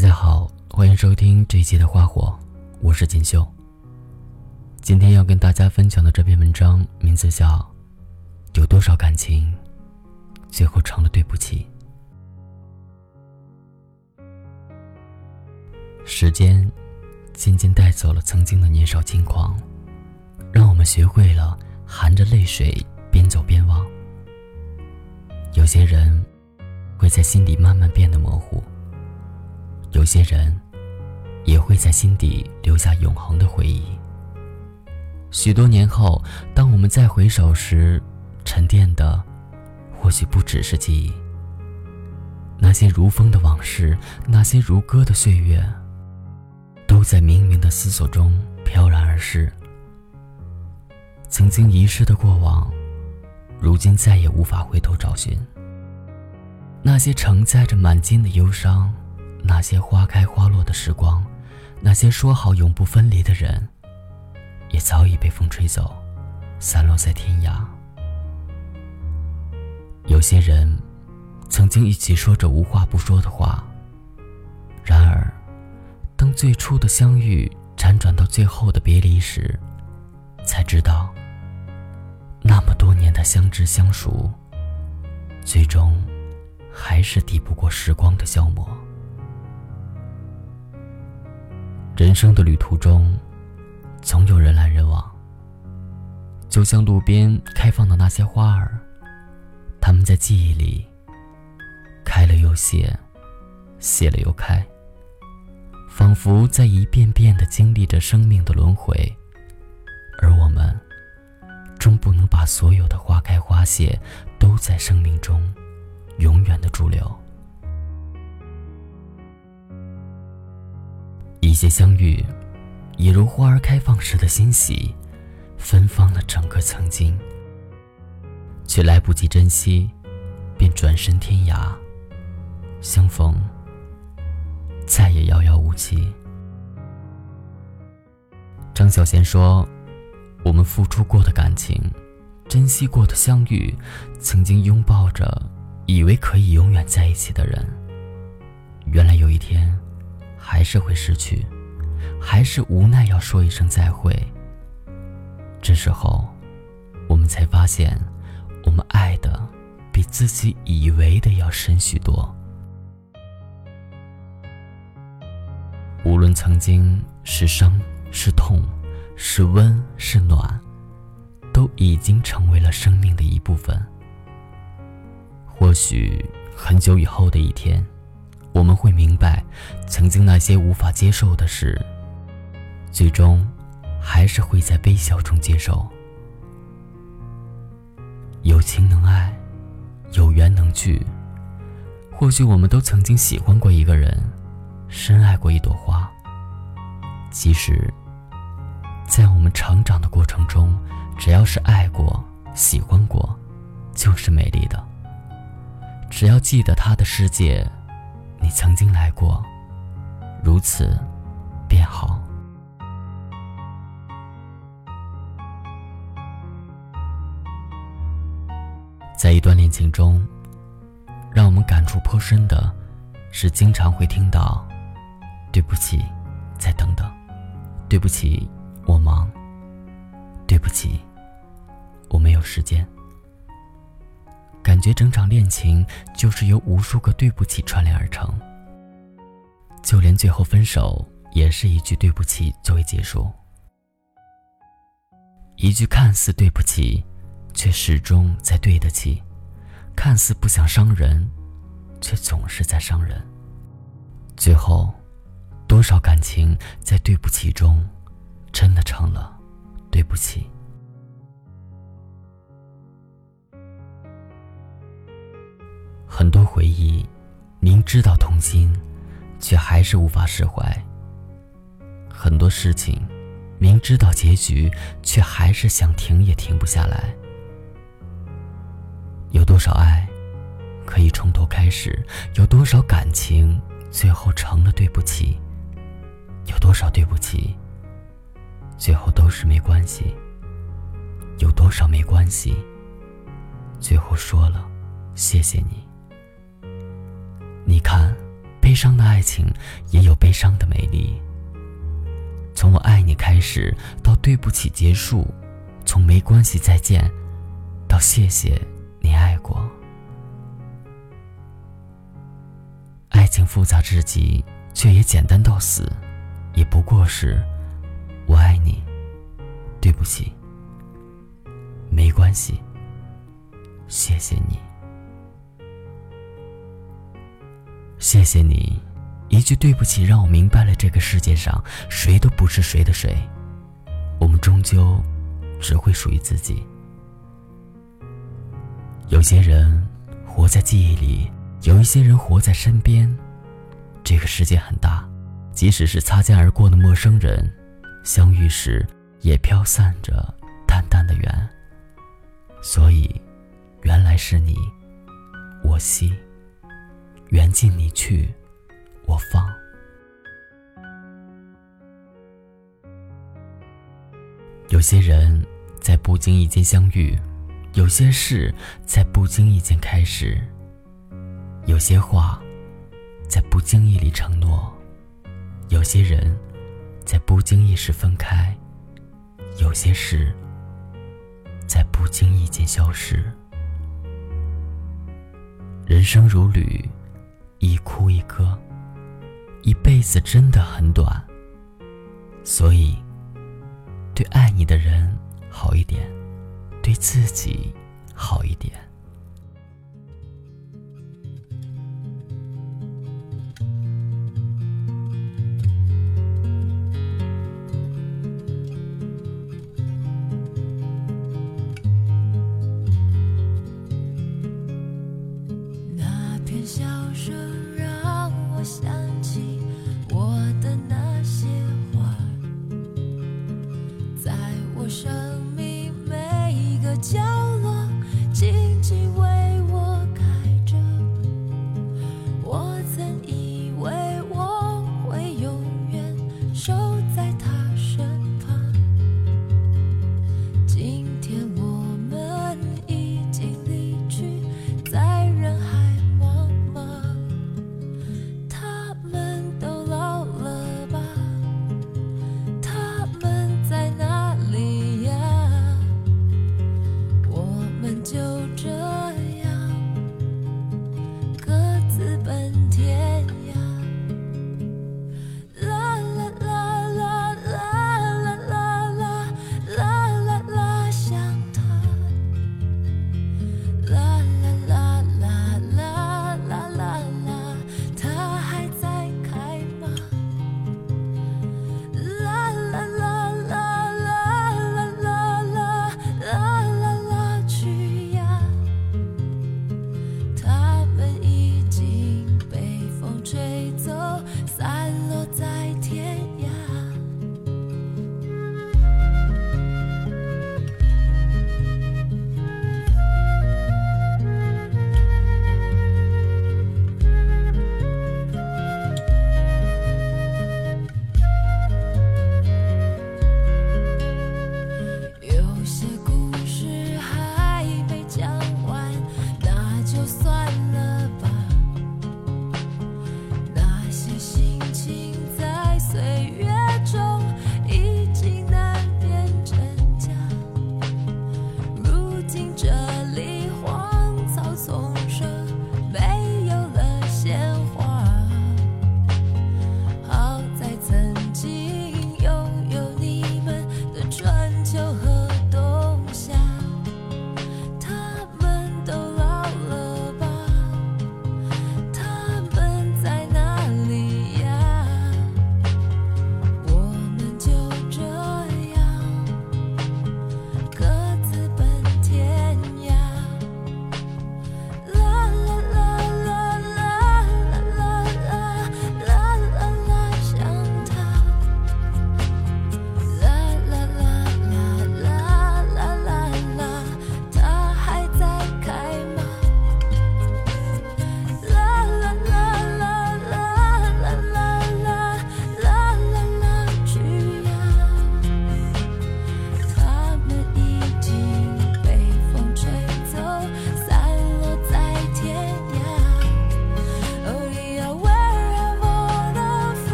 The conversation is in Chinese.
大家好，欢迎收听这一期的花火，我是锦绣。今天要跟大家分享的这篇文章名字叫《有多少感情，最后成了对不起》。时间渐渐带走了曾经的年少轻狂，让我们学会了含着泪水边走边忘。有些人会在心底慢慢变得模糊。有些人，也会在心底留下永恒的回忆。许多年后，当我们再回首时，沉淀的，或许不只是记忆。那些如风的往事，那些如歌的岁月，都在冥冥的思索中飘然而逝。曾经遗失的过往，如今再也无法回头找寻。那些承载着满襟的忧伤。那些花开花落的时光，那些说好永不分离的人，也早已被风吹走，散落在天涯。有些人，曾经一起说着无话不说的话，然而，当最初的相遇辗转到最后的别离时，才知道，那么多年的相知相熟，最终，还是抵不过时光的消磨。人生的旅途中，总有人来人往。就像路边开放的那些花儿，它们在记忆里开了又谢，谢了又开，仿佛在一遍遍的经历着生命的轮回。而我们，终不能把所有的花开花谢都在生命中永远的驻留。一些相遇，也如花儿开放时的欣喜，芬芳了整个曾经。却来不及珍惜，便转身天涯。相逢，再也遥遥无期。张小娴说：“我们付出过的感情，珍惜过的相遇，曾经拥抱着，以为可以永远在一起的人，原来有一天。”还是会失去，还是无奈要说一声再会。这时候，我们才发现，我们爱的比自己以为的要深许多。无论曾经是伤是痛，是温是暖，都已经成为了生命的一部分。或许很久以后的一天。我们会明白，曾经那些无法接受的事，最终还是会在微笑中接受。有情能爱，有缘能聚。或许我们都曾经喜欢过一个人，深爱过一朵花。其实，在我们成长的过程中，只要是爱过、喜欢过，就是美丽的。只要记得他的世界。你曾经来过，如此便好。在一段恋情中，让我们感触颇深的，是经常会听到“对不起，再等等”，“对不起，我忙”，“对不起，我没有时间”。感觉整场恋情就是由无数个对不起串联而成，就连最后分手也是一句对不起作为结束。一句看似对不起，却始终在对得起；看似不想伤人，却总是在伤人。最后，多少感情在对不起中，真的成了对不起。很多回忆，明知道痛心，却还是无法释怀；很多事情，明知道结局，却还是想停也停不下来。有多少爱，可以从头开始？有多少感情，最后成了对不起？有多少对不起，最后都是没关系？有多少没关系，最后说了谢谢你？你看，悲伤的爱情也有悲伤的美丽。从我爱你开始，到对不起结束；从没关系再见，到谢谢你爱过。爱情复杂至极，却也简单到死，也不过是我爱你，对不起，没关系，谢谢你，谢谢你。一句对不起，让我明白了这个世界上谁都不是谁的谁，我们终究只会属于自己。有些人活在记忆里，有一些人活在身边。这个世界很大，即使是擦肩而过的陌生人，相遇时也飘散着淡淡的缘。所以，原来是你，我惜，缘尽你去。我放。有些人在不经意间相遇，有些事在不经意间开始，有些话在不经意里承诺，有些人在不经意时分开，有些事在不经意间消失。人生如旅，一哭一歌。一辈子真的很短，所以对爱你的人好一点，对自己好一点。